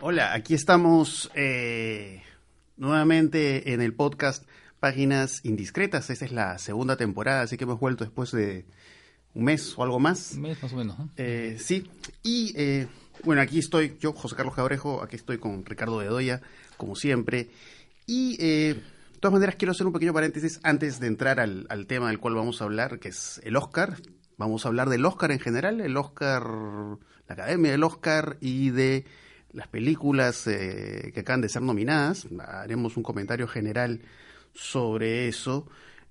Hola, aquí estamos eh, nuevamente en el podcast Páginas Indiscretas. Esta es la segunda temporada, así que hemos vuelto después de un mes o algo más. Un mes más o menos. Eh, sí, y eh, bueno, aquí estoy yo, José Carlos Cabrejo, aquí estoy con Ricardo Bedoya, como siempre. Y eh, de todas maneras quiero hacer un pequeño paréntesis antes de entrar al, al tema del cual vamos a hablar, que es el Oscar. Vamos a hablar del Oscar en general, el Oscar, la Academia del Oscar y de las películas eh, que acaban de ser nominadas. Haremos un comentario general sobre eso.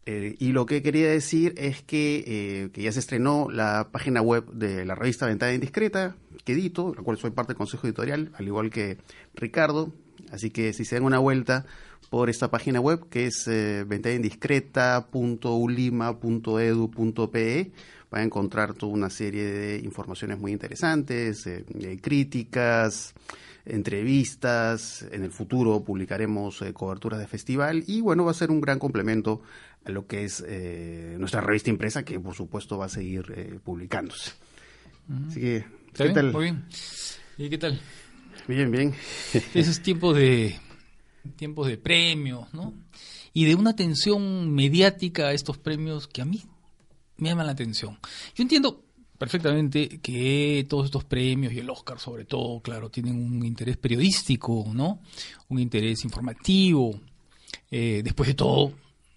Eh, y lo que quería decir es que, eh, que ya se estrenó la página web de la revista Ventana Indiscreta, que edito, la cual soy parte del consejo editorial, al igual que Ricardo. Así que si se dan una vuelta por esta página web, que es eh, ventanaindiscreta.ulima.edu.pe, van a encontrar toda una serie de informaciones muy interesantes, eh, críticas, entrevistas. En el futuro publicaremos eh, coberturas de festival y bueno, va a ser un gran complemento a lo que es eh, nuestra revista impresa, que por supuesto va a seguir eh, publicándose. Así que, ¿Está ¿qué bien? tal? Muy bien. ¿Y qué tal? Bien, bien. Esos tiempos de tiempos de premios, ¿no? Y de una atención mediática a estos premios que a mí me llaman la atención. Yo entiendo perfectamente que todos estos premios y el Oscar sobre todo, claro, tienen un interés periodístico, ¿no? Un interés informativo. Eh, después de todo,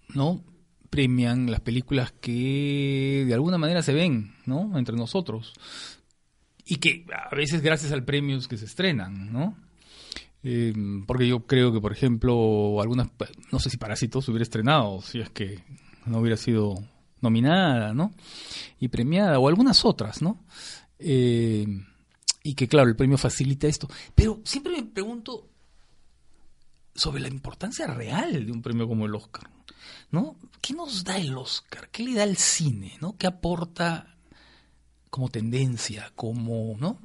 ¿no? Premian las películas que de alguna manera se ven, ¿no? Entre nosotros. Y que a veces gracias al premio que se estrenan, ¿no? Eh, porque yo creo que, por ejemplo, algunas, no sé si Parásitos hubiera estrenado, si es que no hubiera sido nominada, ¿no? Y premiada, o algunas otras, ¿no? Eh, y que, claro, el premio facilita esto. Pero siempre me pregunto sobre la importancia real de un premio como el Oscar, ¿no? ¿Qué nos da el Oscar? ¿Qué le da al cine, ¿no? ¿Qué aporta como tendencia, como, ¿no?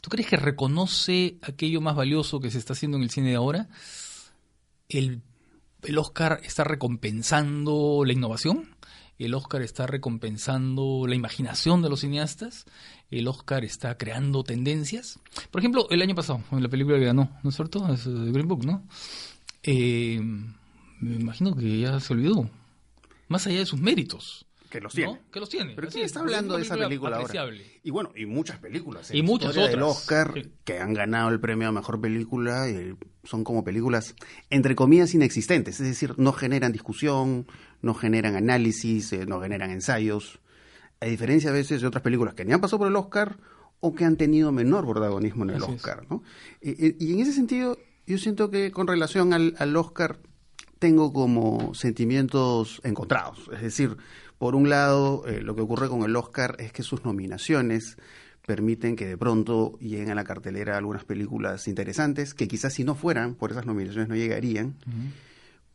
¿Tú crees que reconoce aquello más valioso que se está haciendo en el cine de ahora? ¿El, el Oscar está recompensando la innovación? ¿El Oscar está recompensando la imaginación de los cineastas? ¿El Oscar está creando tendencias? Por ejemplo, el año pasado, en la película que ganó, ¿no es cierto? Es eh, Green Book, ¿no? Eh, me imagino que ya se olvidó. Más allá de sus méritos. Que los ¿no? tiene. Que los tiene. Pero ¿quién es, está hablando de esa película ahora? Y bueno, y muchas películas. en Y muchas historia del otras. Oscar Sí. que han ganado el premio a mejor película y son como películas entre comillas inexistentes, es decir, no generan discusión, no generan análisis, eh, no generan ensayos, a diferencia a veces de otras películas que ni han pasado por el Oscar o que han tenido menor protagonismo en el Así. Oscar, ¿no? Eh, eh, y en ese sentido, yo siento que con relación al, al Oscar tengo como sentimientos encontrados. Es decir, por un lado, eh, lo que ocurre con el Oscar es que sus nominaciones permiten que de pronto lleguen a la cartelera algunas películas interesantes que quizás si no fueran por esas nominaciones no llegarían.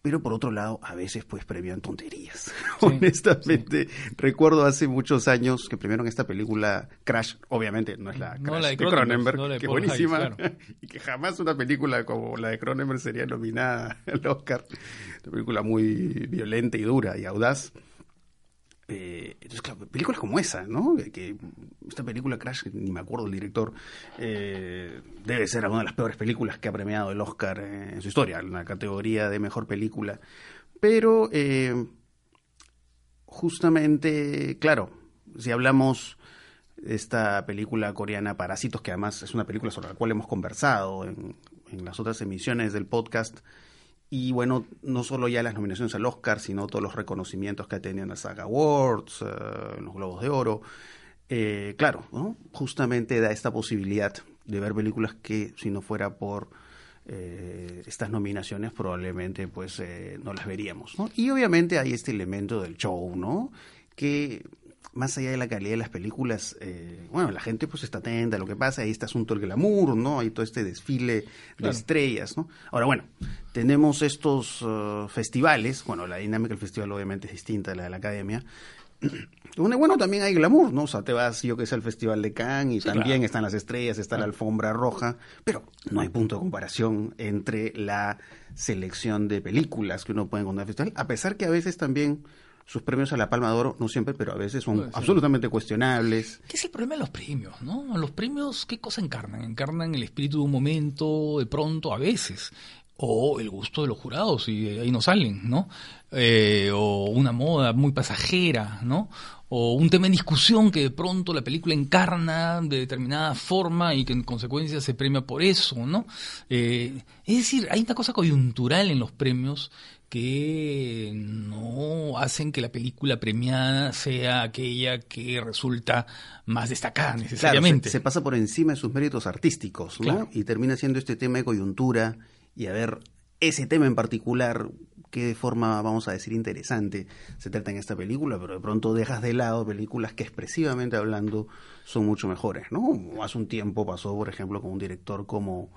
Pero por otro lado, a veces pues premian tonterías. Honestamente, recuerdo hace muchos años que premiaron esta película Crash, obviamente no es la No Crash la de de Cronenberg, no que buenísima, claro. y que jamás una película como la de Cronenberg sería nominada al Oscar. Una película muy violenta y dura y audaz. Eh, entonces, claro, películas como esa, ¿no? Esta película Crash, ni me acuerdo del director, eh, debe ser alguna de las peores películas que ha premiado el Oscar en su historia, en la categoría de mejor película. Pero, eh, justamente, claro, si hablamos de esta película coreana Parásitos, que además es una película sobre la cual hemos conversado en las otras emisiones del podcast, y bueno, no solo ya las nominaciones al Oscar, sino todos los reconocimientos que ha tenido en la Saga Awards, eh, en los Globos de Oro. Eh, claro, ¿no? justamente da esta posibilidad de ver películas que si no fuera por eh, estas nominaciones probablemente pues eh, no las veríamos. Y obviamente hay este elemento del show, ¿no? Que más allá de la calidad de las películas, eh, bueno, la gente pues está atenta a lo que pasa, hay este asunto del glamour, ¿no? Hay todo este desfile de estrellas, ¿no? Ahora, bueno, tenemos estos eh, festivales, bueno, la dinámica del festival obviamente es distinta a la de la academia, donde, bueno, también hay glamour, ¿no? O sea, te vas, yo que sé, al Festival de Cannes y Sí, también claro. están las estrellas, está la alfombra roja, pero no hay punto de comparación entre la selección de películas que uno puede encontrar en el festival, a pesar que a veces también sus premios a la Palma de Oro, no siempre, pero a veces son absolutamente cuestionables. ¿Qué es el problema de los premios? ¿no? Los premios, ¿qué cosa encarnan? Encarnan el espíritu de un momento, de pronto, a veces. O el gusto de los jurados, y ahí no salen, ¿no? Eh, o una moda muy pasajera, ¿no? O un tema en discusión que de pronto la película encarna de determinada forma y que en consecuencia se premia por eso, ¿no? Eh, es decir, hay una cosa coyuntural en los premios que no hacen que la película premiada sea aquella que resulta más destacada Claro, necesariamente. se, se pasa por encima de sus méritos artísticos, ¿no? Claro. Y termina siendo este tema de coyuntura y a ver, ese tema en particular, qué forma, vamos a decir, interesante se trata en esta película, pero de pronto dejas de lado películas que expresivamente hablando son mucho mejores, ¿no? Hace un tiempo pasó, por ejemplo, con un director como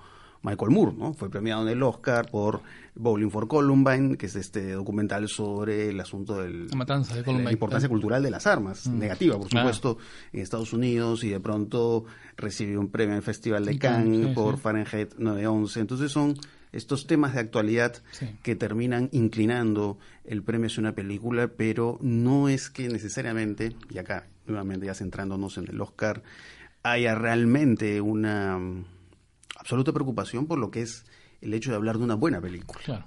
Michael Moore, ¿no? Fue premiado en el Oscar por Bowling for Columbine, que es este documental sobre el asunto del La matanza de Columbine. la importancia cultural de las armas, negativa, por Claro. supuesto, en Estados Unidos y de pronto recibió un premio en el Festival de Cannes por sí. Fahrenheit 911. Entonces son estos temas de actualidad Sí. que terminan inclinando el premio hacia una película, pero no es que necesariamente, y acá nuevamente ya centrándonos en el Oscar, haya realmente una mm, absoluta preocupación por lo que es el hecho de hablar de una buena película. Claro.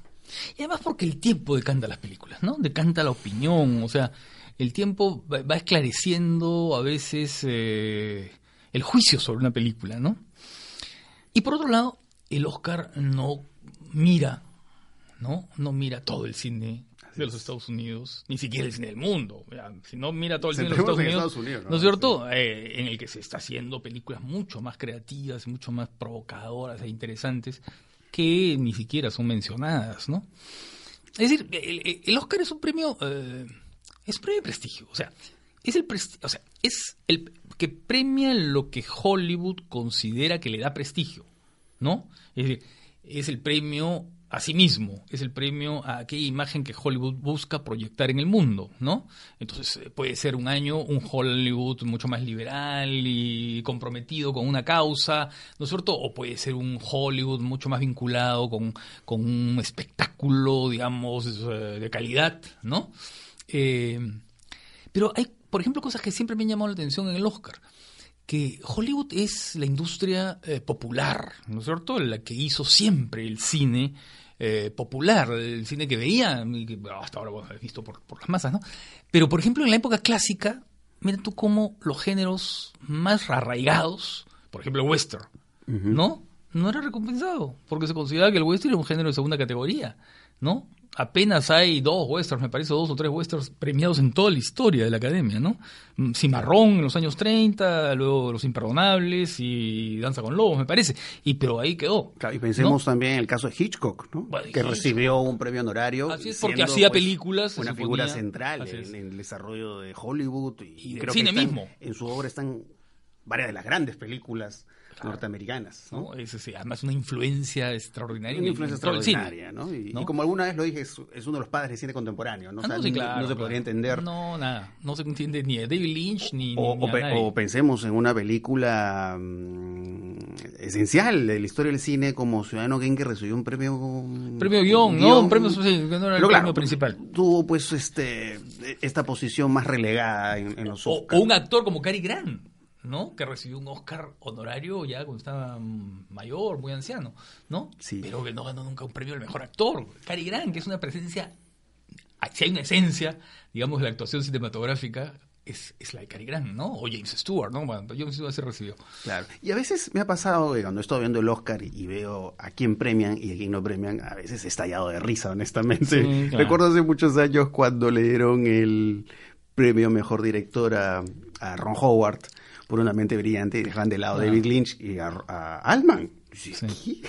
Y además porque el tiempo decanta las películas, ¿no? Decanta la opinión, o sea, el tiempo va va esclareciendo a veces eh, el juicio sobre una película, ¿no? Y por otro lado, el Oscar no mira, ¿no? No mira todo el cine de los Estados Unidos, ni siquiera el cine del mundo. Si no mira todo el cine de los Estados en Unidos, Estados Unidos, ¿no, ¿no? es cierto? Eh, en el que se está haciendo películas mucho más creativas, mucho más provocadoras e interesantes que ni siquiera son mencionadas, ¿no? Es decir, el, el Oscar es un premio, eh, es un premio de prestigio, o sea, es el presti- o sea, es el que premia lo que Hollywood considera que le da prestigio, ¿no? Es decir, es el premio a sí mismo, es el premio a aquella imagen que Hollywood busca proyectar en el mundo, ¿no? Entonces eh, puede ser un año un Hollywood mucho más liberal y comprometido con una causa, ¿no es cierto? O puede ser un Hollywood mucho más vinculado con, con un espectáculo, digamos, eh, de calidad, ¿no? Eh, pero hay, por ejemplo, cosas que siempre me han llamado la atención en el Oscar que Hollywood es la industria eh, popular, ¿no es cierto? La que hizo siempre el cine eh, popular, el cine que veía, que hasta ahora bueno, he visto por, por las masas, ¿no? Pero, por ejemplo, en la época clásica, mira tú cómo los géneros más arraigados, por ejemplo, el western, ¿no? No era recompensado, porque se consideraba que el western era un género de segunda categoría, ¿no? Apenas hay dos westerns, me parece, dos o tres westerns premiados en toda la historia de la academia, ¿no? Mm, Cimarrón en los años 30, luego Los Imperdonables y Danza con Lobos, me parece. Y pero ahí quedó. Claro, y pensemos ¿no? también en el caso de Hitchcock, ¿no? Bueno, que Hitchcock. recibió un premio honorario. Así es, porque hacía pues, películas, Una figura central en, en el desarrollo de Hollywood. Y, Y creo cine que están- mismo. En su obra están varias de las grandes películas norteamericanas. ¿no? ¿no? Es, sí, además una influencia extraordinaria. Una en- influencia extraordinaria, ¿no? Y, ¿no? y como alguna vez lo dije, es, es uno de los padres del cine contemporáneo, ¿no? O Ah, sea, no, sí, no- claro, no se podría entender. No, nada. No se entiende ni a David Lynch ni, O, ni o pe- pensemos en una película mm, esencial de la historia del cine como Ciudadano Kane que recibió un premio Premio guion, ¿no? Un premio, sí, no era el Pero claro, premio principal. tuvo pues este esta posición más relegada en, en los O, Oscars. o un actor como Cary Grant, ¿no? Que recibió un Oscar honorario ya cuando estaba mayor, muy anciano, ¿no? Sí. Pero que no ganó nunca un premio al mejor actor. Cary Grant, que es una presencia, si hay una esencia, digamos, de la actuación cinematográfica, es, es la de Cary Grant, ¿no? O James Stewart, ¿no? Bueno, James Stewart se recibió. Claro. Y a veces me ha pasado que cuando estoy viendo el Oscar y, y veo a quién premian y a quién no premian, a veces he estallado de risa, honestamente. Sí, claro. Recuerdo hace muchos años cuando le dieron el premio Mejor Director a, a Ron Howard por Una Mente Brillante y dejaban de lado a. David Lynch y a, a Altman. Sí, Sí.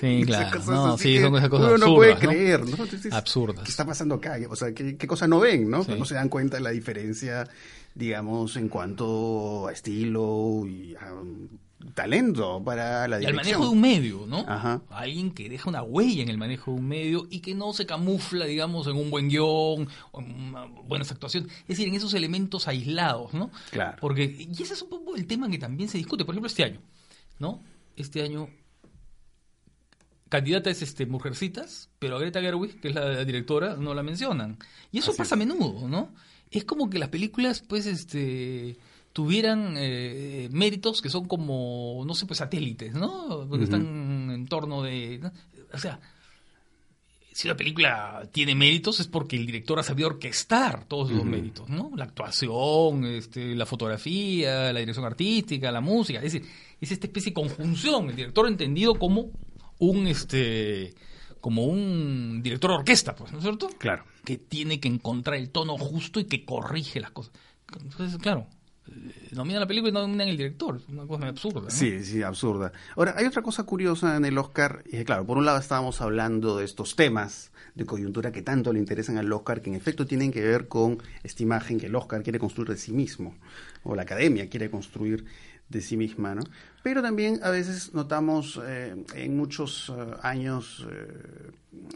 Sí, claro. cosas No, sí, que son esas cosas uno absurdas. no puede ¿no? creer, ¿no? Entonces, Absurdas. ¿Qué está pasando acá? O sea, ¿qué, qué cosa no ven, no? Sí. No se dan cuenta de la diferencia, digamos, en cuanto a estilo y a talento para la Y al dirección. manejo de un medio, ¿no? Ajá. Alguien que deja una huella en el manejo de un medio y que no se camufla, digamos, en un buen guion, o en una buenas actuaciones. Es decir, en esos elementos aislados, ¿no? Claro. Porque, y ese es un poco el tema que también se discute. Por ejemplo, este año, ¿no? Este año, candidata es este Mujercitas, pero a Greta Gerwig, que es la directora, no la mencionan. Y eso pasa a menudo, ¿no? Es como que las películas, pues, este tuvieran eh, méritos que son como, no sé, pues satélites, ¿no? Porque están en torno de... O sea, si una película tiene méritos es porque el director ha sabido orquestar todos esos méritos, ¿no? La actuación, este, la fotografía, la dirección artística, la música, es, es esta especie de conjunción, el director entendido como un este como un director de orquesta, pues, ¿no es cierto? Claro. Que tiene que encontrar el tono justo y que corrige las cosas. Entonces, claro, nominan la película y no nominan el director. Una cosa absurda. Sí, sí, absurda. Ahora, hay otra cosa curiosa en el Oscar. Y claro, por un lado estábamos hablando de estos temas de coyuntura que tanto le interesan al Oscar, que en efecto tienen que ver con esta imagen que el Oscar quiere construir de sí mismo, o la academia quiere construir de sí misma, ¿no? Pero también a veces notamos eh, en muchos eh, años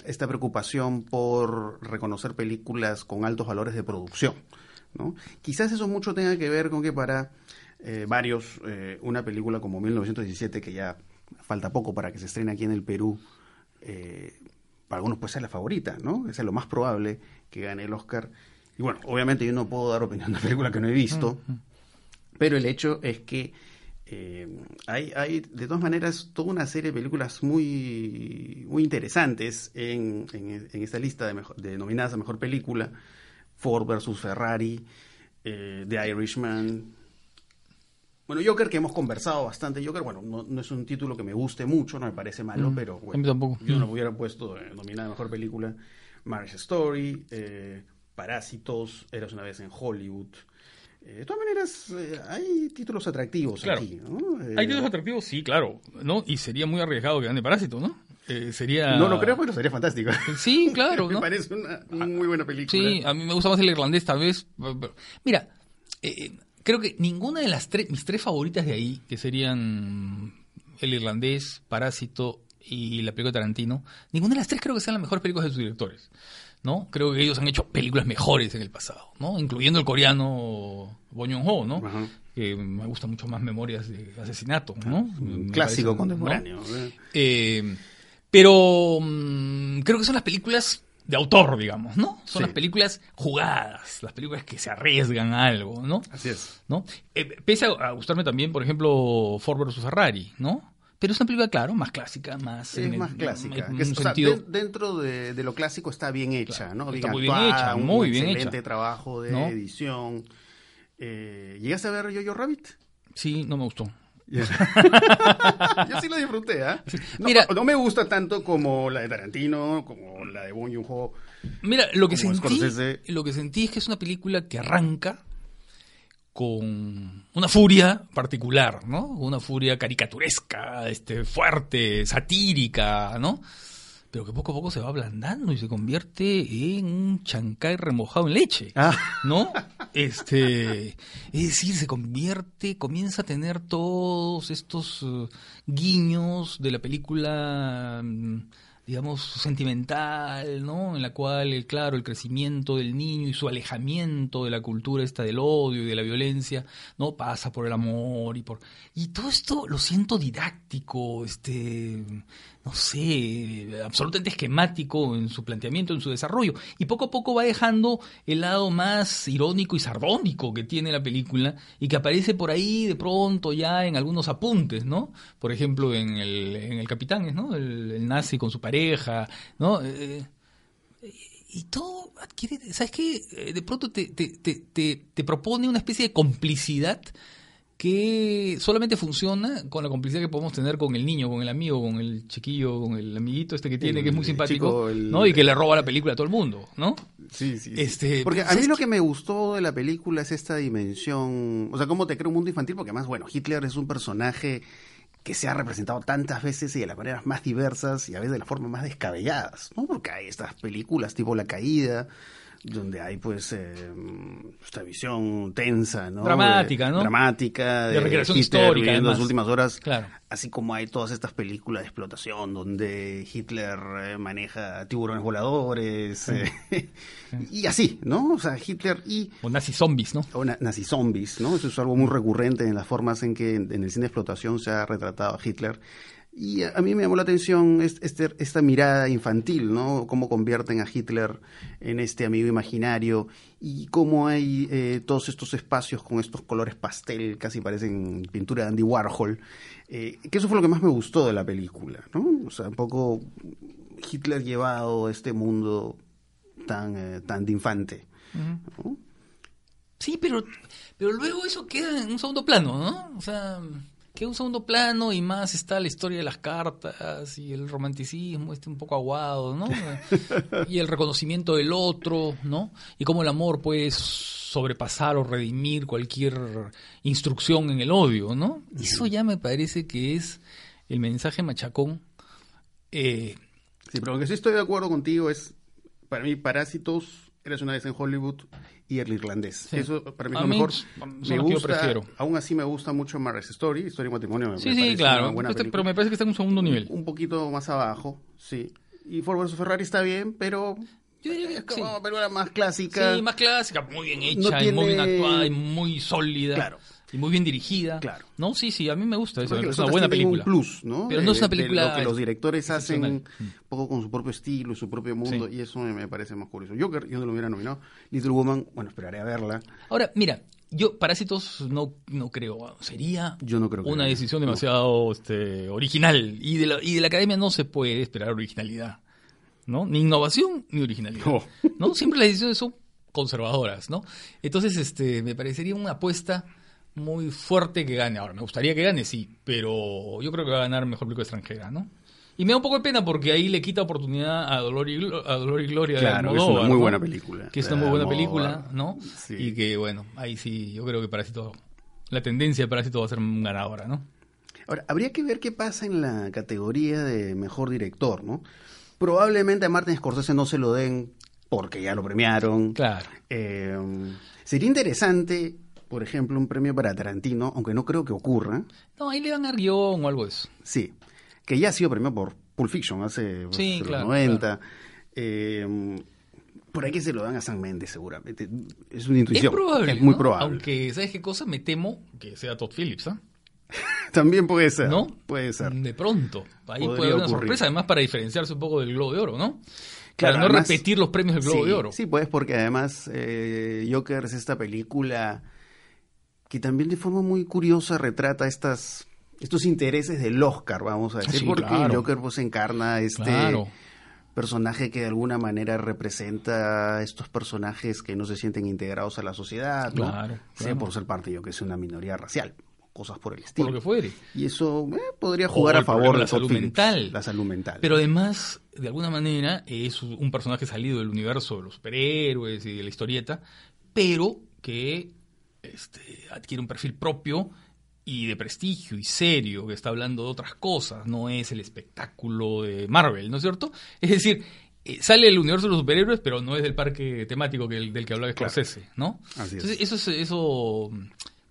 esta preocupación por reconocer películas con altos valores de producción. Quizás eso mucho tenga que ver con que para eh, varios, eh, una película como 1917, que ya falta poco para que se estrene aquí en el Perú, eh, para algunos puede ser la favorita, ¿no? Es lo más probable que gane el Oscar. Y bueno, obviamente yo no puedo dar opinión de una película que no he visto, pero el hecho es que hay, hay, de todas maneras, toda una serie de películas muy, muy interesantes en, esta lista de, de nominadas a Mejor Película. Ford versus Ferrari, eh, The Irishman. Bueno, Joker que hemos conversado bastante. Joker, bueno, no, es un título que me guste mucho, no me parece malo, mm. pero bueno, tampoco. yo no hubiera puesto eh, nominada Mejor Película. Marriage Story, eh, Parásitos, Eras una vez en Hollywood. de todas maneras, hay títulos atractivos aquí, ¿no? hay títulos atractivos, sí, claro, ¿no? Y sería muy arriesgado que gane Parásito, ¿no? Eh, sería... No lo creo, pero sería fantástico. Sí, claro. me parece una, muy buena película. Sí, a mí me gusta más el irlandés tal vez. Mira, eh, creo que ninguna de las tres, mis tres favoritas de ahí, que serían el irlandés, Parásito y la película de Tarantino, ninguna de las tres creo que sean las mejores películas de sus directores. ¿no? Creo que ellos han hecho películas mejores en el pasado, ¿no? Incluyendo el coreano Bong Joon-ho, ¿no? Que me gusta mucho más Memorias de Asesinato, ¿no? Un clásico contemporáneo. Eh, pero mm, creo que son las películas de autor, digamos, ¿no? Son las películas jugadas, las películas que se arriesgan a algo, ¿no? Así es. ¿No? Eh, pese a, gustarme también, por ejemplo, Ford vs. Ferrari, ¿no? Pero es una película, claro, más clásica, más... Es más clásica. dentro de, lo clásico está bien hecha, ¿no? está muy bien hecha, muy bien excelente trabajo de edición. Eh, ¿Llegaste a ver Yo-Yo Rabbit? Sí, no me gustó. Yo sí lo disfruté, ¿eh? No, Mira, no me gusta tanto como la de Tarantino, como la de Bong Joon-ho. Mira, lo que sentí, lo que sentí es que es una película que arranca con una furia particular, ¿no? Una furia caricaturesca, este, fuerte, satírica, ¿no? Pero que poco a poco se va ablandando y se convierte en un chancay remojado en leche, ah. ¿no? Este, es decir, se convierte, comienza a tener todos estos uh, guiños de la película mm, digamos, sentimental, ¿no? En la cual, claro, el crecimiento del niño y su alejamiento de la cultura esta del odio y de la violencia, ¿no? Pasa por el amor y por... Y todo esto lo siento didáctico, este, no sé, absolutamente esquemático en su planteamiento, en su desarrollo. Y poco a poco va dejando el lado más irónico y sardónico que tiene la película y que aparece por ahí de pronto ya en algunos apuntes, ¿no? Por ejemplo, en el, en el Capitán, ¿no? El, nazi con su pareja, ¿no? Eh, y todo adquiere, ¿sabes qué? Eh, de pronto te, te, te, te propone una especie de complicidad que solamente funciona con la complicidad que podemos tener con el niño, con el amigo, con el chiquillo, con el amiguito este que tiene, que es muy simpático, ¿no? Y que le roba la película a todo el mundo, ¿no? Sí, sí. Este, porque a mí lo que me gustó de la película es esta dimensión, o sea, cómo te crea un mundo infantil, porque además, bueno, Hitler es un personaje que se ha representado tantas veces y de las maneras más diversas y a veces de las formas más descabelladas, ¿no? Porque hay estas películas tipo La Caída, donde hay pues eh, esta visión tensa, ¿no? Dramática, ¿no? Dramática, de, recreación histórica en las últimas horas, claro. así como hay todas estas películas de explotación donde Hitler eh, maneja tiburones voladores eh, y así, ¿no? O sea, Hitler y o nazi zombies, ¿no? O nazi zombies, ¿no? Eso es algo muy recurrente en las formas en que en el cine de explotación se ha retratado a Hitler Y a, mí me llamó la atención es- este- esta mirada infantil, ¿no? Cómo convierten a Hitler en este amigo imaginario y cómo hay eh, todos estos espacios con estos colores pastel, casi parecen pintura de Andy Warhol. eh, que eso fue lo que más me gustó de la película, ¿no? O sea, un poco Hitler llevado a este mundo tan, eh, tan de infante. ¿no? Sí, pero, pero luego eso queda en un segundo plano, ¿no? O sea, en un segundo plano y más está la historia de las cartas y el romanticismo, este un poco aguado, ¿no? y el reconocimiento del otro, ¿no? Y cómo el amor puede sobrepasar o redimir cualquier instrucción en el odio, ¿no? Eso ya me parece que es el mensaje machacón. Eh, Sí, pero lo que sí estoy de acuerdo contigo es, para mí, Parásitos, Eres una vez en Hollywood y El Irlandés. Sí. Eso para mí es lo mejor. Me gusta, prefiero. aún así me gusta mucho Marriage Story, Historia y Matrimonio. me- sí, me sí, parece claro. una buena Este- pero me parece que está en un segundo nivel. Un poquito más abajo, sí. Y Ford vs Ferrari está bien, pero Yo diría es que sí. como una película más clásica. Sí, más clásica, muy bien hecha, No y muy bien tiene- actuada, y muy sólida. Claro. Y muy bien dirigida. Claro. No, sí, sí, a mí me gusta eso. Es una buena película. un plus, ¿no? Pero no es una De- de película lo que los directores hacen un poco con su propio estilo, su propio mundo, Sí. y eso me, parece más curioso. Joker, yo no lo hubiera nominado. Little Woman, bueno, esperaré a verla. Ahora, mira, yo Parásitos no, no creo. Sería Yo no creo que una decisión No. demasiado este, original. Y de, la, y de la academia no se puede esperar originalidad. ¿no? Ni innovación ni originalidad. No. ¿no? Siempre las decisiones son conservadoras, ¿no? Entonces, este, me parecería una apuesta muy fuerte que gane. Ahora, me gustaría que gane, sí, pero yo creo que va a ganar mejor película extranjera, ¿no? Y me da un poco de pena porque ahí le quita oportunidad a Dolor y, Glo- a Dolor y Gloria de Claro, es Almodóvar, una muy buena película. Que es una de muy buena película, ¿no? Sí. Y que, bueno, ahí sí, yo creo que Parásito, la tendencia de Parásito va a ser ganadora, ¿no? Ahora, habría que ver qué pasa en la categoría de mejor director, ¿¿no? Probablemente a Martin Scorsese no se lo den porque ya lo premiaron. Claro. Eh, sería interesante, por ejemplo, un premio para Tarantino, aunque no creo que ocurra. No, ahí le dan a guion o algo de eso. Sí, que ya ha sido premiado por Pulp Fiction hace pues, Sí, los claro, 90. Eh, por ahí que se lo dan a San Méndez, seguramente. Es una intuición. es probable. Es muy ¿no? probable. Aunque, ¿sabes qué cosa? Me temo que sea Todd Phillips, ¿ah? También puede ser. ¿No? Puede ser. De pronto. Ahí Podría puede haber una ocurrir. sorpresa, además para diferenciarse un poco del Globo de Oro, ¿no? Claro, para no además- repetir los premios del Globo sí, de Oro. Sí, pues porque además eh, Joker es esta película que también de forma muy curiosa retrata estas estos intereses del Oscar, vamos a decir, Sí, porque claro. Joker pues encarna este Claro. personaje que de alguna manera representa estos personajes que no se sienten integrados a la sociedad, ¿no? Claro, Sea por ser parte yo que es una minoría racial, cosas por el Por estilo. lo que fuere. Y eso eh, podría jugar el a favor de la salud mental. La salud mental. Pero además, de alguna manera, es un personaje salido del universo de los superhéroes y de la historieta, pero que este, adquiere un perfil propio y de prestigio y serio, que está hablando de otras cosas, no es el espectáculo de Marvel, ¿no es cierto? Es decir, eh, sale del universo de los superhéroes, pero no es del parque temático que el- del que hablaba Claro. Scorsese, ¿no? Así es. Entonces, eso, es- eso,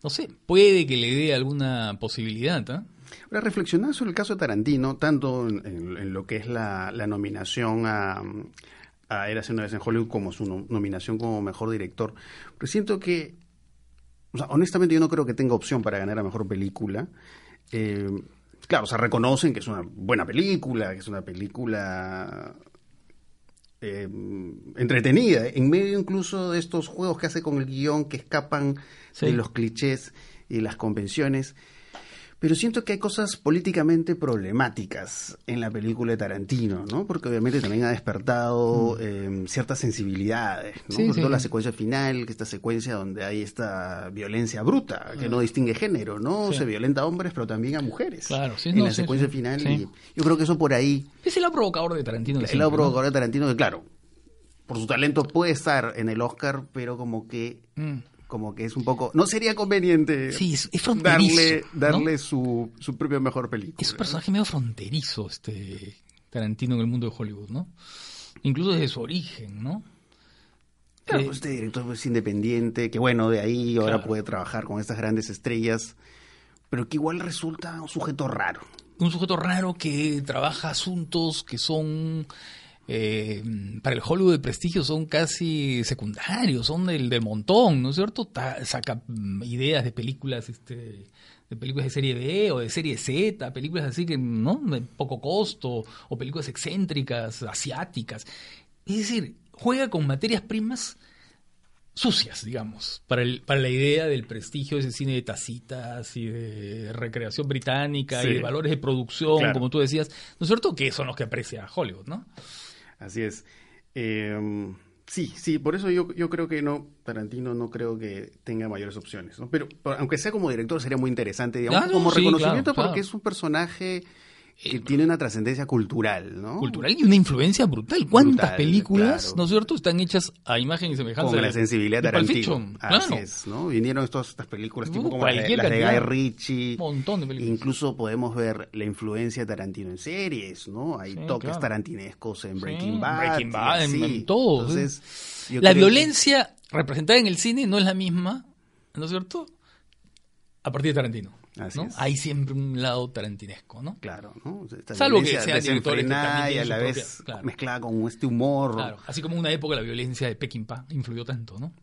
no sé, puede que le dé alguna posibilidad, ¿ah? Ahora, reflexionar sobre el caso de Tarantino, tanto en, en- en lo que es la, la nominación a, a Érase una vez en Hollywood como su no- nominación como mejor director, pero siento que, o sea, honestamente yo no creo que tenga opción para ganar a mejor película. Eh, claro, o sea, reconocen que es una buena película, que es una película eh, entretenida, en medio incluso de estos juegos que hace con el guion que escapan Sí. de los clichés y las convenciones. Pero siento que hay cosas políticamente problemáticas en la película de Tarantino, ¿no? Porque obviamente también ha despertado eh, ciertas sensibilidades, ¿no? Mm. Sí, Sobre sí. todo la secuencia final, que esta secuencia donde hay esta violencia bruta, que no distingue género, ¿no? Mm. Sí. Se violenta a hombres, pero también a mujeres. Claro, sí, En no, la secuencia final. Y yo creo que eso por ahí Es el lado provocador de Tarantino. de el lado provocador de Tarantino, que claro, por su talento puede estar en el Oscar, pero como que Mm. Como que es un poco no sería conveniente Sí, es- es darle ¿no? darle su, su propia mejor película. Es un personaje medio fronterizo, este Tarantino en el mundo de Hollywood, ¿no? Incluso desde su origen, ¿no? Claro, Eh, pues este director es independiente, que bueno, de ahí ahora Claro. puede trabajar con estas grandes estrellas, pero que igual resulta un sujeto raro. un sujeto raro que trabaja asuntos que son eh, para el Hollywood de prestigio son casi secundarios, son del, del montón, ¿no es cierto? Ta- saca mm, ideas de películas este, de películas de serie B o de serie Z, películas así que, ¿no? De poco costo, o películas excéntricas, asiáticas. Es decir, juega con materias primas sucias, digamos, para, el, para la idea del prestigio de ese cine de tacitas y de recreación británica y de valores de producción, Claro. como tú decías, ¿no es cierto? Que son los que aprecia Hollywood, ¿no? Así es. Eh, sí, sí, por eso yo, yo creo que no, Tarantino no creo que tenga mayores opciones, ¿no? Pero, pero aunque sea como director sería muy interesante, digamos, como sí, reconocimiento claro, porque es un personaje Eh, tiene una trascendencia cultural, ¿no? Cultural y una influencia brutal. ¿Cuántas Brutal, películas, claro. ¿no es cierto?, están hechas a imagen y semejanza Con de- la sensibilidad de Tarantino. Así Claro. es, ¿no? Vinieron todas estas películas, tipo Uh, como las de, cualquier las de Guy. Ritchie. Un montón de películas. Incluso podemos ver la influencia de Tarantino en series, ¿no? Hay Sí, toques claro. tarantinescos en Sí, Breaking Bad. Breaking Bad, en- en todo, Entonces, yo La que- violencia representada en el cine no es la misma, ¿no es cierto?, a partir de Tarantino. Así ¿no? es. Hay siempre un lado tarantinesco, ¿no? Claro, ¿no? Sea, esta Salvo que sean directores que desenfrenada también y a la vez claro. mezclada con este humor. Claro, así como en una época la violencia de Peckinpah influyó tanto, ¿no?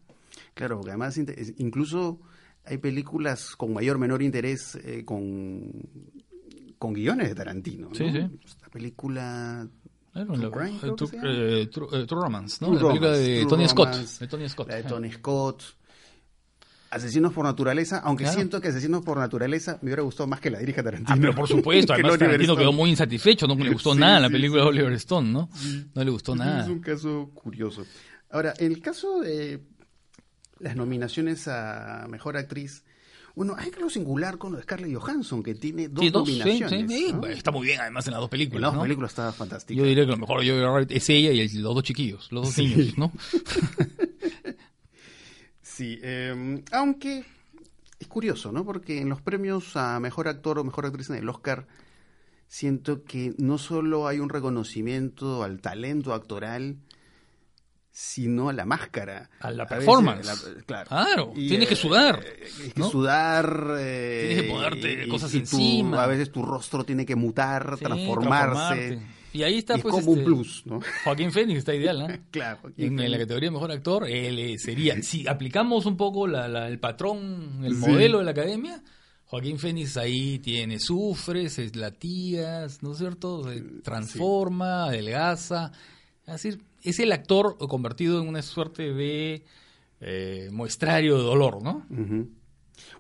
Claro, porque además incluso hay películas con mayor menor interés eh, con, con guiones de Tarantino. ¿no? Sí, sí. Esta película Claro, la- eh, True, eh, True- eh, True Romance, ¿no? True la película Romance, de Tony Scott. Romance, De Tony Scott. La de. Tony Scott. Asesinos por naturaleza, aunque Claro. siento que Asesinos por naturaleza me hubiera gustado más que la dirija Tarantino. Ah, pero por supuesto, además Tarantino quedó muy insatisfecho, no le gustó Sí, nada la película sí. de Oliver Stone, ¿no? No le gustó nada. Es un caso curioso. Ahora, en el caso de las nominaciones a Mejor Actriz, bueno, hay algo singular con lo de Scarlett Johansson, que tiene dos Sí, dos, sí, nominaciones. sí, sí. ¿no? Está muy bien además en las dos películas, En las dos ¿no? películas está fantástica. Yo diría que lo mejor Rabbit es ella y el- los dos chiquillos, los dos niños, ¿no? Sí, eh, aunque es curioso, ¿no? Porque en los premios a Mejor Actor o Mejor Actriz en el Oscar, siento que no solo hay un reconocimiento al talento actoral, sino a la máscara. A la veces, performance. la- claro. Claro, tienes que sudar, eh, tienes que ¿no? sudar. eh, Tienes que ponerte y- cosas y tu- encima. a veces tu rostro tiene que mutar, Sí, transformarse. Y ahí está, y es pues. como un este, plus, ¿no? Joaquín Phoenix está ideal, ¿no? claro. En, en la categoría de mejor actor, él eh, sería. Si aplicamos un poco la- la- el patrón, el Sí. modelo de la academia, Joaquín Phoenix ahí tiene, sufre, se latigas, ¿no es cierto? Se transforma, adelgaza. Es decir, es el actor convertido en una suerte de eh, muestrario de dolor, ¿no? Ujú.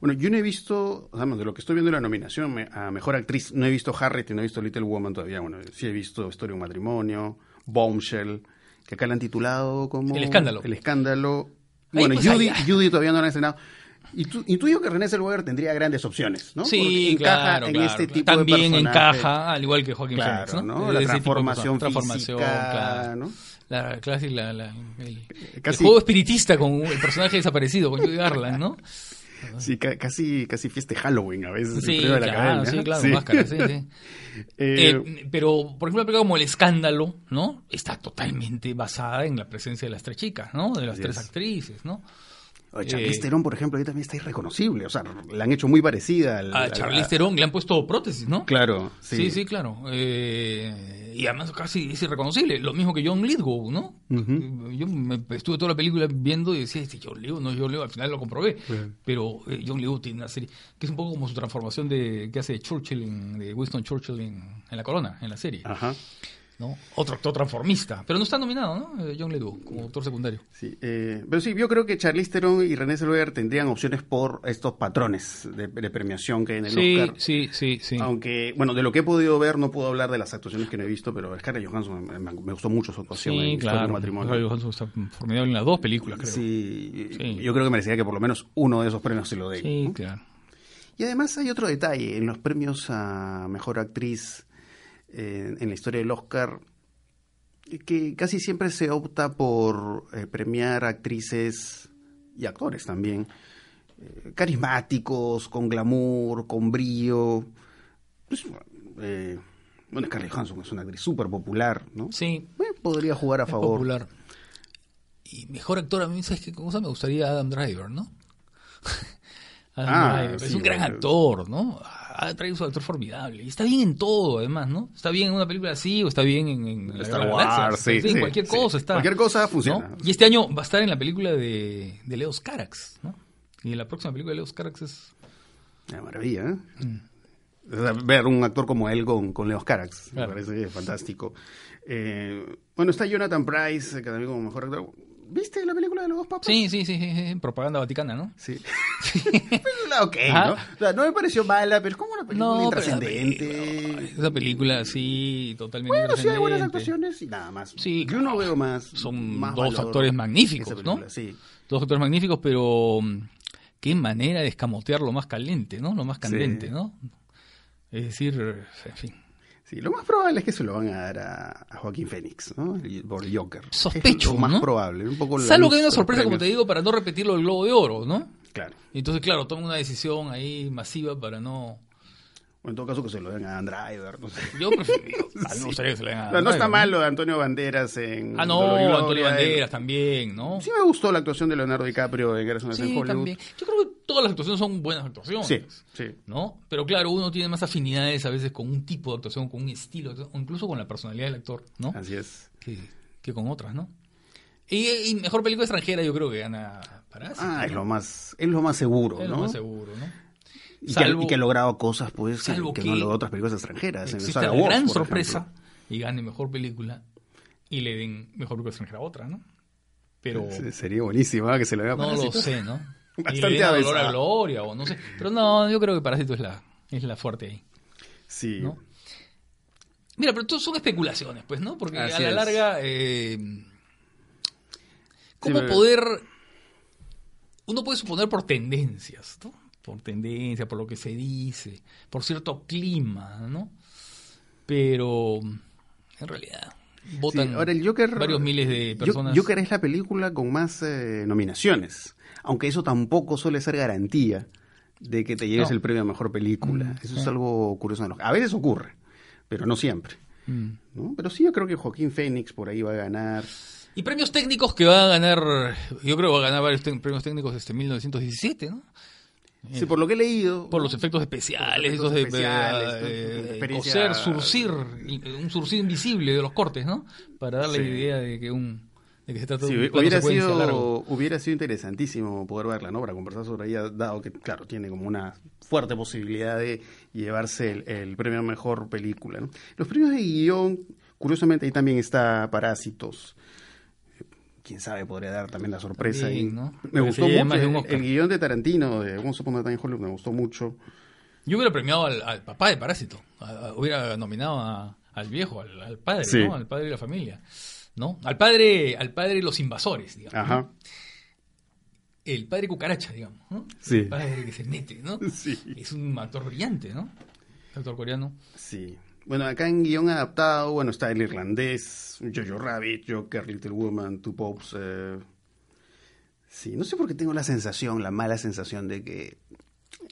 Bueno, yo no he visto, digamos, de lo que estoy viendo en la nominación me- a Mejor Actriz, no he visto Harriet y no he visto Little Woman todavía. Bueno, sí he visto Historia de un matrimonio, Bombshell, que acá la han titulado como... El escándalo. El escándalo. Ahí, Bueno, pues, Judy, ahí- Judy todavía no la han estrenado. Y tú, intuyo que René Zellweger tendría grandes opciones, ¿no? Sí, encaja claro, en este claro. tipo También encaja, al igual que Joaquín Claro, Phoenix, ¿no? ¿no? La transformación transformación, física, claro. ¿no? La clase, la, la- el, el Casi- juego espiritista con el personaje desaparecido, con Judy Garland, ¿no? Sí, ca- casi, casi fiesta de Halloween a veces. Sí, premio de la claro, academia. sí, claro, máscara, sí, sí. Eh, Eh, pero, por ejemplo, una película como El Escándalo, ¿no? Está totalmente basada en la presencia de las tres chicas, ¿no? De las tres es. actrices, ¿no? Charlize Eh, Theron, por ejemplo, ahí también está irreconocible. O sea, la han hecho muy parecida al, A Charlize a- Theron le han puesto prótesis, ¿no? Claro, sí. Sí, sí, claro. Eh, y además casi es irreconocible. Lo mismo que John Lithgow, ¿no? Yo me estuve toda la película viendo y decía, este John Lithgow, no John Lithgow. Al final lo comprobé. Pero eh, John Lithgow tiene una serie que es un poco como su transformación de que hace Churchill, en- de Winston Churchill en, en La Corona, en la serie. Ajá. ¿No? Otro actor transformista. Pero no está nominado, ¿no? Eh, John Lithgow como actor secundario. Sí, eh, pero sí, yo creo que Charlize Theron y René Zellweger tendrían opciones por estos patrones de, de premiación que hay en el Sí, Oscar. sí, sí, sí. Aunque, bueno, de lo que he podido ver, no puedo hablar de las actuaciones que no he visto, pero Scarlett Johansson me, gustó mucho su actuación en Sí, claro. un matrimonio. Scarlett Johansson está formidable en las dos películas, creo. Sí, Sí. yo creo que merecería que por lo menos uno de esos premios se lo dé. Sí, ¿no? claro. Y además hay otro detalle, en los premios a Mejor Actriz eh, en la historia del Oscar, que casi siempre se opta por eh, premiar actrices y actores también, eh, carismáticos, con glamour, con brillo. Pues, eh, bueno, Scarlett Johansson es una actriz súper popular, ¿no? Sí, Eh, podría jugar a es favor. popular. Y mejor actor a mí, ¿sabes qué cosa? Me gustaría Adam Driver, ¿no? Adam Ah, Driver. es un gran actor, ¿no? Driver es un actor formidable. Y está bien en todo, además, ¿no? Está bien en una película así o está bien en, en Star Wars, sí, en sí, cualquier sí. cosa está. Cualquier cosa ¿no? funciona. Y este año va a estar en la película de, de Leos Carax, ¿no? Y la próxima película de Leos Carax es Una maravilla, ¿eh? Mm. Ver un actor como él con, con Leos Carax, Claro. me parece fantástico. Eh, bueno, está Jonathan Price, que también como mejor actor. ¿Viste la película de los dos papas? Sí, sí, sí, sí, sí, propaganda vaticana, ¿no? Sí. Película ok, Ajá. ¿no? O sea, no me pareció mala, pero es como una película No, intrascendente. esa película sí, totalmente Bueno, sí hay buenas actuaciones y nada más. Sí, Yo no veo más. Son más dos actores magníficos, película, ¿no? Sí. Dos actores magníficos, pero mm, qué manera de escamotear lo más caliente, ¿no? Lo más candente, Sí. ¿no? Es decir, en fin. Sí, lo más probable es que se lo van a dar a, a Joaquín Phoenix, ¿no? El- Por el Joker. Sospecho, Es lo más ¿no? probable. Un poco Salvo que hay una sorpresa, como te digo, para no repetirlo del Globo de Oro, ¿no? Claro. Y Entonces, claro, toman una decisión ahí masiva para no... O en todo caso que se lo den a Driver, no sé. Yo prefiero... A mí me gustaría que se le den a No, no está mal lo de Antonio Banderas en Ah, no, Gloria. Antonio Banderas también, ¿no? Sí me gustó la actuación de Leonardo DiCaprio en Gracias Sí, en Hollywood. también. Yo creo que todas las actuaciones son buenas actuaciones. Sí, sí. ¿no? Pero claro, uno tiene más afinidades a veces con un tipo de actuación, con un estilo, o incluso con la personalidad del actor, ¿no? Así es. Que, que con otras, ¿no? Y, y mejor película extranjera yo creo que gana Parásito. Ah, ¿no? es lo más, es lo más seguro, Es ¿no? lo más seguro, ¿no? Y, que, Salvo- y que ha logrado cosas, pues, que, salvo que que no logró otras películas extranjeras. Existe la Wars, gran sorpresa ejemplo. y gane mejor película y le den mejor película extranjera a otra, ¿no? Pero Sería buenísimo ¿ah? que se lo haga no lo sé, ¿no? y Bastante le den a Dolor a. Gloria o no sé. Pero no, yo creo que Parásito es la, es la fuerte ahí. Sí. ¿no? Mira, pero todo son especulaciones, pues, ¿no? Porque Así a la es. larga, eh, ¿cómo poder... Uno puede suponer por tendencias, ¿no? Por tendencia, por lo que se dice, por cierto clima, ¿no? Pero, en realidad, votan Sí, ahora el Joker, varios miles de personas. Joker es la película con más eh, nominaciones, aunque eso tampoco suele ser garantía de que te lleves No. el premio a mejor película. Mm, eso sí. es algo curioso. A veces ocurre, pero no siempre. Mm. ¿no? Pero sí, yo creo que Joaquín Phoenix por ahí va a ganar. Y premios técnicos que va a ganar, yo creo que va a ganar varios premios técnicos desde 1917, ¿no? Sí, por lo que he leído. Por los efectos especiales, los efectos especiales, eh, eh, coser, surcir, un surcir invisible de los cortes, ¿no? Para darle Sí. la idea de que un de que se trata Sí, de un plano hubiera sido, largo. hubiera sido interesantísimo poder verla, ¿no? Para conversar sobre ella, dado que, claro, tiene como una fuerte posibilidad de llevarse el, el premio a mejor película, ¿no? Los premios de guion, curiosamente, ahí también está Parásitos. Quién sabe, podría dar también la sorpresa. También, ahí. ¿no? Me gustó mucho el, el guion de Tarantino, de Once Upon a Time Hollywood, me gustó mucho. Yo hubiera premiado al, al papá de Parásito, a- a- hubiera nominado a- al viejo, al, al padre, Sí. ¿no? Al padre de la familia, ¿no? Al padre, al padre de los invasores, digamos. Ajá. ¿no? El padre cucaracha, digamos, ¿no? Sí. El padre que se mete, ¿no? Sí. Es un actor brillante, ¿no? Actor coreano. Sí. Bueno, acá en guion adaptado, bueno, está el irlandés, Jojo Rabbit, Joker, Little Woman, Two Popes. eh. Sí, no sé por qué tengo la sensación, la mala sensación de que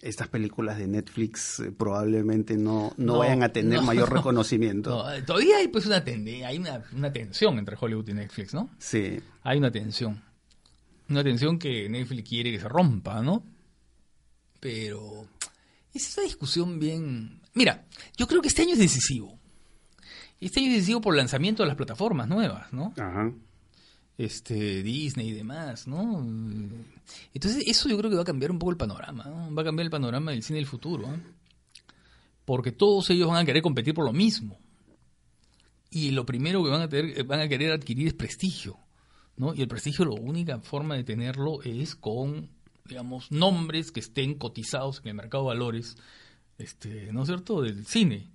estas películas de Netflix eh, probablemente no, no, No, vayan a tener no, mayor no. reconocimiento. No, eh, todavía hay pues una hay una, una tensión entre Hollywood y Netflix, ¿no? Sí, Hay una tensión. Una tensión que Netflix quiere que se rompa, ¿no? Pero es esa discusión bien... Mira, yo creo que este año es decisivo. Este año es decisivo por el lanzamiento de las plataformas nuevas, ¿no? ajá. Este, Disney y demás, ¿no? Entonces eso yo creo que va a cambiar un poco el panorama, ¿no? Va a cambiar el panorama del cine del futuro, ¿eh? Porque todos ellos van a querer competir por lo mismo. Y lo primero que van a, tener, van a querer adquirir es prestigio, ¿no? Y el prestigio, la única forma de tenerlo es con, digamos, nombres que estén cotizados en el mercado de valores, este, ¿no es cierto?, del cine,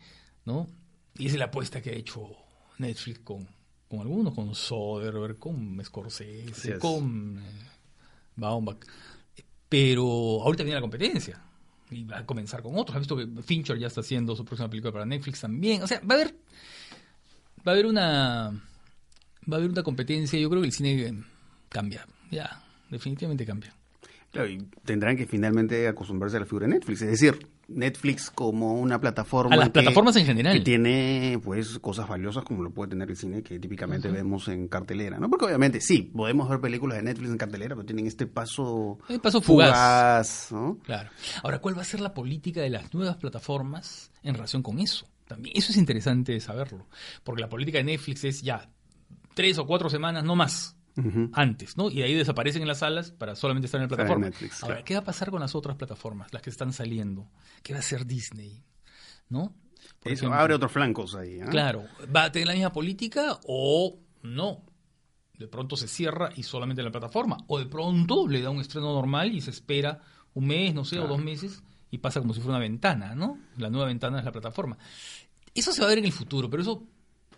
¿no? Y esa es la apuesta que ha hecho Netflix con, con algunos, con Soderbergh, con Scorsese, es. con eh, Baumbach. Pero ahorita viene la competencia. Y va a comenzar con otros. Ha visto que Fincher ya está haciendo su próxima película para Netflix también. O sea, va a haber. Va a haber una. Va a haber una competencia. Yo creo que el cine cambia. Ya, definitivamente cambia. Claro, y tendrán que finalmente acostumbrarse a la figura de Netflix. Es decir, Netflix como una plataforma. A las que- plataformas en general. Que tiene, pues, cosas valiosas como lo puede tener el cine que típicamente vemos en cartelera, ¿no? Porque obviamente sí, podemos ver películas de Netflix en cartelera, pero tienen este paso. El paso fugaz. ¿no? Claro. Ahora, ¿cuál va a ser la política de las nuevas plataformas en relación con eso? También, eso es interesante saberlo. Porque la política de Netflix es ya tres o cuatro semanas, no más. Antes, ¿no? Y ahí desaparecen en las salas para solamente estar en la plataforma. Netflix, Ahora, claro. ¿qué va a pasar con las otras plataformas, las que están saliendo? ¿Qué va a hacer Disney? ¿No? Por Eso ejemplo. abre otros flancos ahí. ¿ah? Claro, ¿va a tener la misma política o no? De pronto se cierra y solamente en la plataforma. O de pronto le da un estreno normal y se espera un mes, no sé, o dos meses y pasa como si fuera una ventana, ¿no? La nueva ventana es la plataforma. Eso se va a ver en el futuro, pero eso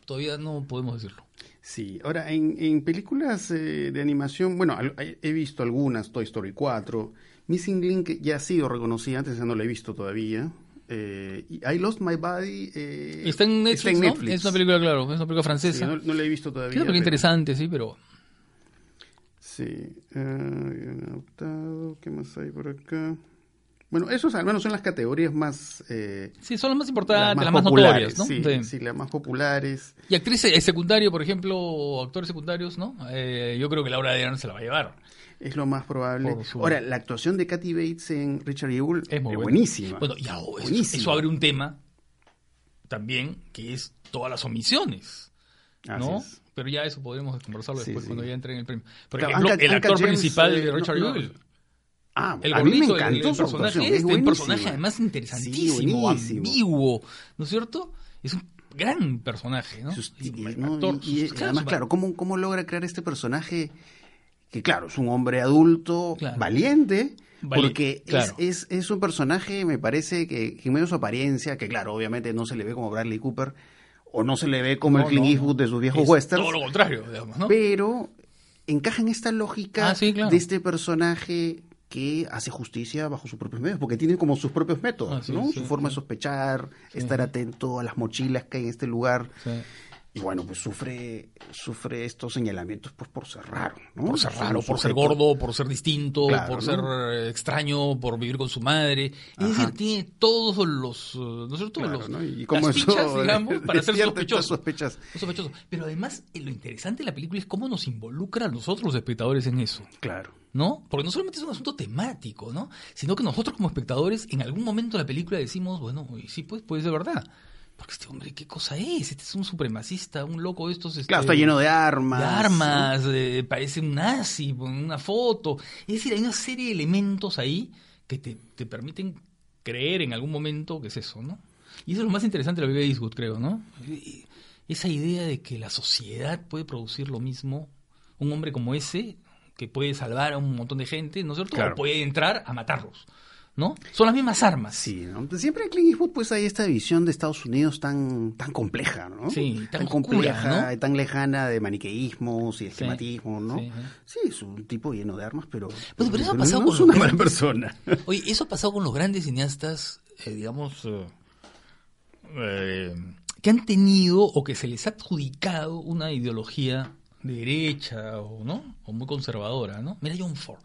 todavía no podemos decirlo. Sí, ahora en, en películas eh, de animación, bueno, al- he he visto algunas, Toy Story 4, Missing Link ya ha sido reconocida, antes ya no la he visto todavía. Eh, I Lost My Body eh, Está en Netflix, está en ¿no? Netflix. Es una película, claro, es una película Sí, francesa. no, no la he visto todavía. Es una película pero- interesante, sí, pero Sí. eh, adaptado, ¿Qué más hay por acá? Bueno, esos al menos son las categorías más... eh, sí, son las más importantes, las más, populares, notorias, ¿no? Sí, Sí. sí, las más populares. Y actrices eh, secundario, por ejemplo, actores secundarios, ¿no? Eh, yo creo que Laura Dern se la va a llevar. Es lo más probable. Su- Ahora, la actuación de Kathy Bates en Richard Evil Es muy buenísima. Bueno, y ahora, eso, eso abre un tema también que es todas las omisiones, ¿no? Pero ya eso podremos conversarlo después sí. cuando ya entre en el premio. Por ejemplo, Anka- el actor James, principal eh, de Richard no- no-. Ah, El a mí me el- encantó el, su personaje actuación. este, es un personaje además interesantísimo, Sí, ambiguo, ¿no es cierto? Es un gran personaje, ¿no? Sus- Y y- un ¿no? actor, y- y sus- además, claro, ¿cómo, ¿cómo logra crear este personaje que, claro, es un hombre adulto, Claro. valiente, Vali- porque claro. es, es, es un personaje, me parece, que, que en medio de su apariencia, que claro, obviamente no se le ve como Bradley Cooper, o no se le ve como No, el Clint no, Eastwood de sus viejos Es westerns, Todo lo contrario, digamos, ¿no? pero encaja en esta lógica Ah, sí, claro. de este personaje que hace justicia bajo sus propios medios, porque tiene como sus propios métodos, Ah, sí, ¿no? sí, Su forma de sospechar, estar atento a las mochilas que hay en este lugar. Y bueno, pues sufre, sufre estos señalamientos pues por ser raro, ¿no? Por ser raro, por ser gordo, por ser distinto, Claro, por ser eh, extraño, por vivir con su madre. Es Ajá. decir, tiene todos los, eh, ¿no es cierto? Claro, los, ¿no? Y las eso fichas, digamos, para ser sospechoso. sospechas. sospechoso. Pero además, eh, lo interesante de la película es cómo nos involucra a nosotros los espectadores en eso. Claro. ¿no? Porque no solamente es un asunto temático, ¿no? Sino que nosotros como espectadores en algún momento de la película decimos, bueno, y sí, pues puede ser verdad. Porque este hombre, ¿qué cosa es? Este es un supremacista, un loco de estos... este, Claro, está lleno de armas. de armas, eh, parece un nazi, con una foto. Es decir, hay una serie de elementos ahí que te, te permiten creer en algún momento que es eso, ¿no? Y eso es lo más interesante de la vida de Eastwood, creo, ¿no? Y- Esa idea de que la sociedad puede producir lo mismo, un hombre como ese, que puede salvar a un montón de gente, ¿no es cierto? Claro. O puede entrar a matarlos, ¿no? Son las mismas armas. Sí, ¿no? Pues Siempre en Clint Eastwood pues hay esta visión de Estados Unidos tan, tan compleja, ¿no? Sí, tan oscura, compleja ¿no? y tan lejana de maniqueísmos y esquematismos, ¿no? sí, Sí, es un tipo lleno de armas, pero, pero eso ha pasado no con es los una mala grandes- persona. Oye, eso ha pasado con los grandes cineastas, eh, digamos, eh, eh, que han tenido o que se les ha adjudicado una ideología de derecha o no o muy conservadora, ¿no? Mira John Ford,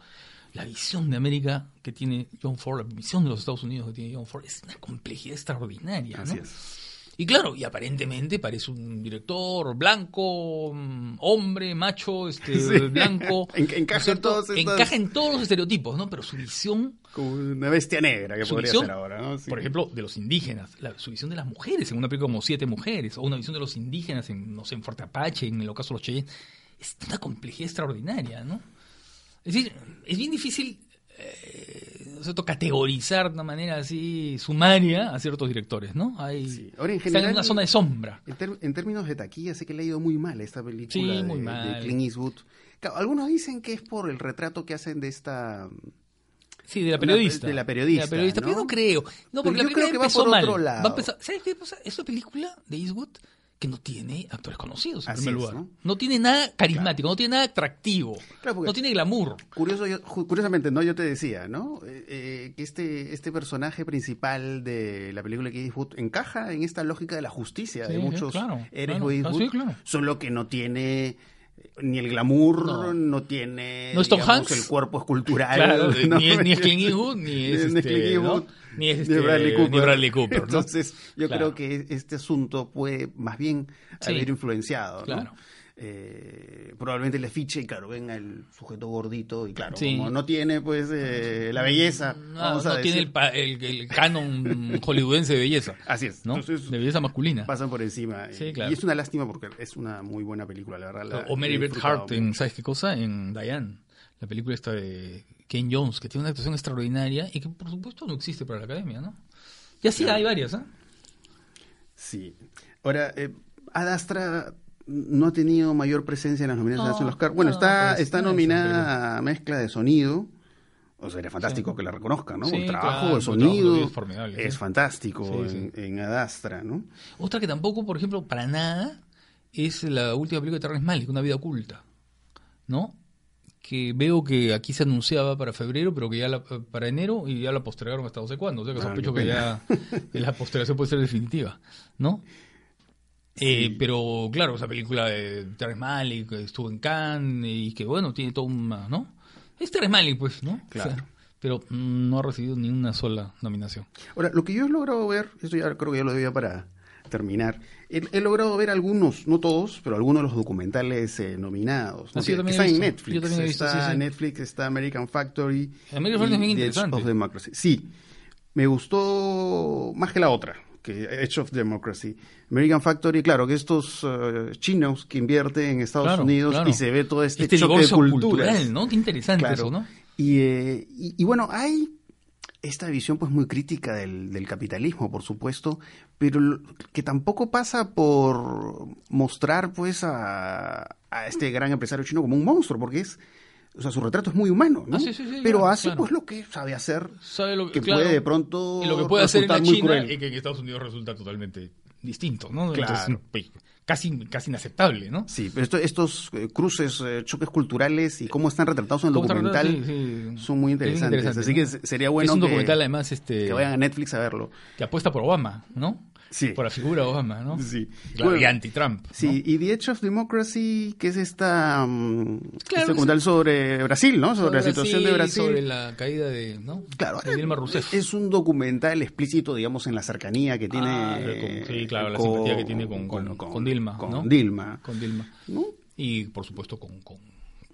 la visión de América que tiene John Ford, la visión de los Estados Unidos que tiene John Ford es una complejidad extraordinaria, ¿no? Así es. Y claro, y aparentemente parece un director blanco, mm, hombre, macho, este, Sí. blanco. En- ¿no encaja en estas- todos los estereotipos, ¿no? Pero su visión Como una bestia negra que podría visión, ser ahora, ¿no? Sí. por ejemplo, de los indígenas, la, su visión de las mujeres en una película como Siete Mujeres, o una visión de los indígenas en, no sé, en Fuerte Apache, en el ocaso de los Cheyenne, es una complejidad extraordinaria, ¿no? Es decir, es bien difícil eh, categorizar de una manera así sumaria a ciertos directores, ¿no? Hay, Sí. Ahora, en están general- en una zona de sombra. En, términos de taquilla, sé que le ha ido muy mal esta película Sí, de, muy de mal. Clint Eastwood. Claro, algunos dicen que es por el retrato que hacen de esta... Sí, de la periodista. de la periodista, pero yo ¿no? creo. No, porque la película creo que va por mal. otro Va a lado. empezar- ¿Sabes qué pasa? Es una película de Eastwood que no tiene actores conocidos, en Así primer es, lugar. ¿no? ¿no? tiene nada carismático, no tiene nada atractivo. Claro, no tiene glamour. Curioso, yo- curiosamente, no, yo te decía, ¿no? Eh, eh, que este, este personaje principal de la película de Clint Eastwood encaja en esta lógica de la justicia Sí, de muchos claro, héroes de Eastwood, Ah, sí, solo que no tiene ni el glamour, No. no, tiene ¿No es Tom digamos, Hanks? el cuerpo escultural. Claro, ¿no? ni, es, ni es Clint Eastwood, ni es, este, Clint Eastwood, ¿no? ni es ni este, Bradley Cooper. ni Bradley Cooper. Entonces, yo Claro. creo que este asunto puede más bien Sí. haber influenciado. ¿no? Eh, probablemente le fiche y claro, venga el sujeto gordito y claro, Sí. como no tiene pues eh, la belleza, No, vamos no a tiene el, pa- el- el canon hollywoodense de belleza, así es, ¿no? entonces de belleza masculina. pasan por encima Sí, y- claro. y es una lástima porque es una muy buena película, la verdad. la- o Mary Beth Hart en. ¿sabes qué cosa? En Diane, la película esta de Ken Jones, que tiene una actuación extraordinaria y que por supuesto no existe para la academia, ¿no? Y así hay varias, ¿ah? Sí. Ahora, eh, Ad Astra no ha tenido mayor presencia en las nominaciones No, en los Oscar. Bueno, no, está, está no, nominada a mezcla de sonido. O sea, sería fantástico que la reconozcan, ¿no? Sí, el trabajo claro, el trabajo sonido sonido es formidable, es sí. fantástico en, en Ad Astra, ¿no? Otra que tampoco, por ejemplo, para nada, es la última película de Terrence Malick, Una vida oculta, ¿no? Que veo que aquí se anunciaba para febrero, pero que ya la- para enero y ya la postergaron hasta no sé cuándo. O sea que Ah, sospecho que ya la postergación puede ser definitiva, ¿no? Eh, pero claro, esa película de Terrence Malick que estuvo en Cannes y que bueno, tiene todo un... ¿no? Es Terrence Malick, pues, ¿no? Claro. O sea, pero mm, no ha recibido ni una sola nominación. Ahora, lo que yo he logrado ver, esto ya creo que ya lo debía para terminar, he, he logrado ver algunos, no todos, pero algunos de los documentales eh, nominados. ¿no? Ah, sí, yo que, están en. Netflix. Yo también he visto, está sí, sí. Netflix, está American Factory. American Factory es bien interesante. Sí, me gustó más que la otra, que Edge of Democracy. American Factory, claro, que estos eh, chinos que invierten en Estados Claro, Unidos claro. y se ve todo este, Este choque de culturas. cultural, ¿no? Qué interesante Claro. eso, ¿no? Y, eh, y, y bueno, hay esta visión pues muy crítica del, del capitalismo, por supuesto, pero que tampoco pasa por mostrar pues a, a este gran empresario chino como un monstruo, porque es, o sea, su retrato es muy humano, ¿no? Ah, sí, sí, sí, pero claro, hace claro. pues lo que sabe hacer, Sabe lo que claro, puede de pronto y lo que puede hacer en la China cruel. y que en Estados Unidos resulta totalmente distinto, ¿no? Claro. Entonces, pues, casi, casi inaceptable, ¿no? Sí, pero esto- estos eh, cruces, eh, choques culturales y cómo están retratados en el ¿Cómo está documental retratado? Sí, sí. son muy interesantes. interesante, Así ¿no? que se- sería bueno es un que, documental además este que vayan a Netflix a verlo. que apuesta por Obama, ¿no? Sí. Por la figura Obama, ¿no? Sí. Claro, Bueno, y anti-Trump. Sí, ¿no? y The Edge of Democracy, que es esta este Claro, documental sobre Brasil, ¿no? Sobre, la situación de Brasil. Sobre la caída de, ¿no? Claro, de Dilma Rousseff. es un documental explícito, digamos, en la cercanía que tiene. Ah, con- sí, claro, la simpatía que tiene con- con- con Dilma, Con ¿no? Dilma. Con Dilma. ¿no? Y por supuesto con, con,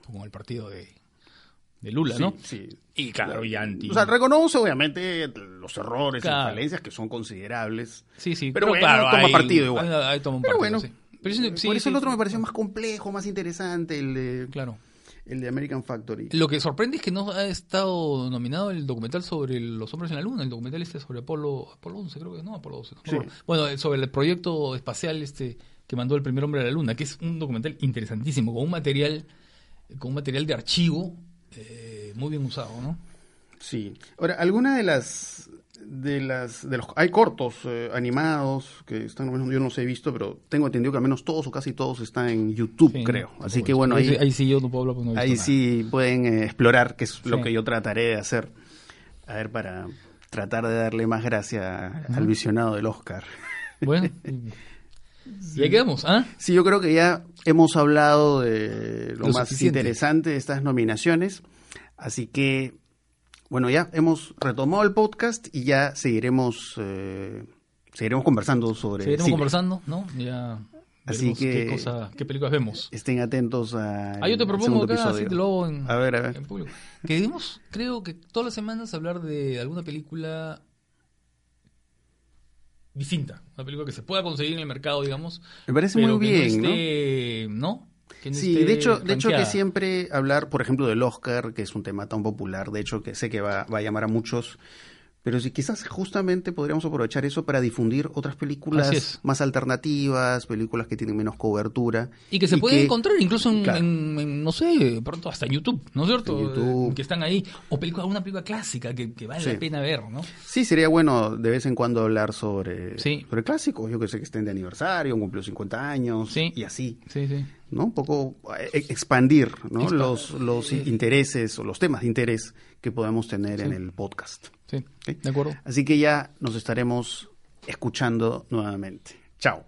con el partido de, de Lula, Sí, ¿no? sí. Y claro, y anti. O sea, reconoce obviamente los errores y Claro. falencias que son considerables. sí, sí, pero pero, bueno, claro, toma hay- partido igual. hay- hay toma un Pero partido, bueno, sí. Pero sí, por eso el otro me pareció más complejo, más interesante, el de, Claro. el de American Factory. Lo que sorprende es que no ha estado nominado el documental sobre los hombres en la luna, el documental este sobre Apolo, Apolo 11, creo que no, Apolo 12. no me Sí. Bueno, el- sobre el proyecto espacial este que mandó el primer hombre a la luna, que es un documental interesantísimo, con un material, con un material de archivo eh, muy bien usado, ¿no? Sí. Ahora, alguna de las de las de los hay cortos eh, animados que están yo no los he visto, pero tengo entendido que al menos todos o casi todos están en YouTube, Sí, creo. Así que bueno, ahí, ahí sí yo no puedo hablar no ahí sí pueden eh, explorar, que es lo que yo trataré de hacer. A ver para tratar de darle más gracia al visionado del Oscar. Bueno, y ahí quedamos, ¿ah? Sí, yo creo que ya hemos hablado de lo, Lo más suficiente. interesante de estas nominaciones. Así que, bueno, ya hemos retomado el podcast y ya seguiremos, eh, seguiremos conversando sobre Seguiremos cine. conversando, ¿no? Ya Así que- qué, cosa, qué películas vemos. Estén atentos a. Ah, yo te propongo acá, así te lo hago en, A ver, a ver. en público. Que creo que todas las semanas hablar de alguna película distinta. Una película que se pueda conseguir en el mercado, digamos. Me parece pero muy que bien, no ¿no? esté, ¿no? Que no Sí, de hecho, de hecho que siempre hablar, por ejemplo, del Oscar, que es un tema tan popular, de hecho que sé que va, va a llamar a muchos, pero sí quizás justamente podríamos aprovechar eso para difundir otras películas más alternativas, películas que tienen menos cobertura. Y que se pueden encontrar incluso en, Claro. en- en, no sé, pronto hasta en YouTube, ¿no es cierto? YouTube. Que están ahí. O película, alguna película clásica que, que vale Sí. la pena ver, ¿no? Sí, sería bueno de vez en cuando hablar sobre, Sí. sobre clásicos, yo que sé que estén de aniversario, cumplió 50 años Sí. y así, Sí, sí. ¿No? Un poco eh, expandir ¿no? Los, los intereses o los temas de interés que podemos tener Sí. en el podcast. Sí, de acuerdo. Así que ya nos estaremos escuchando nuevamente. Chao.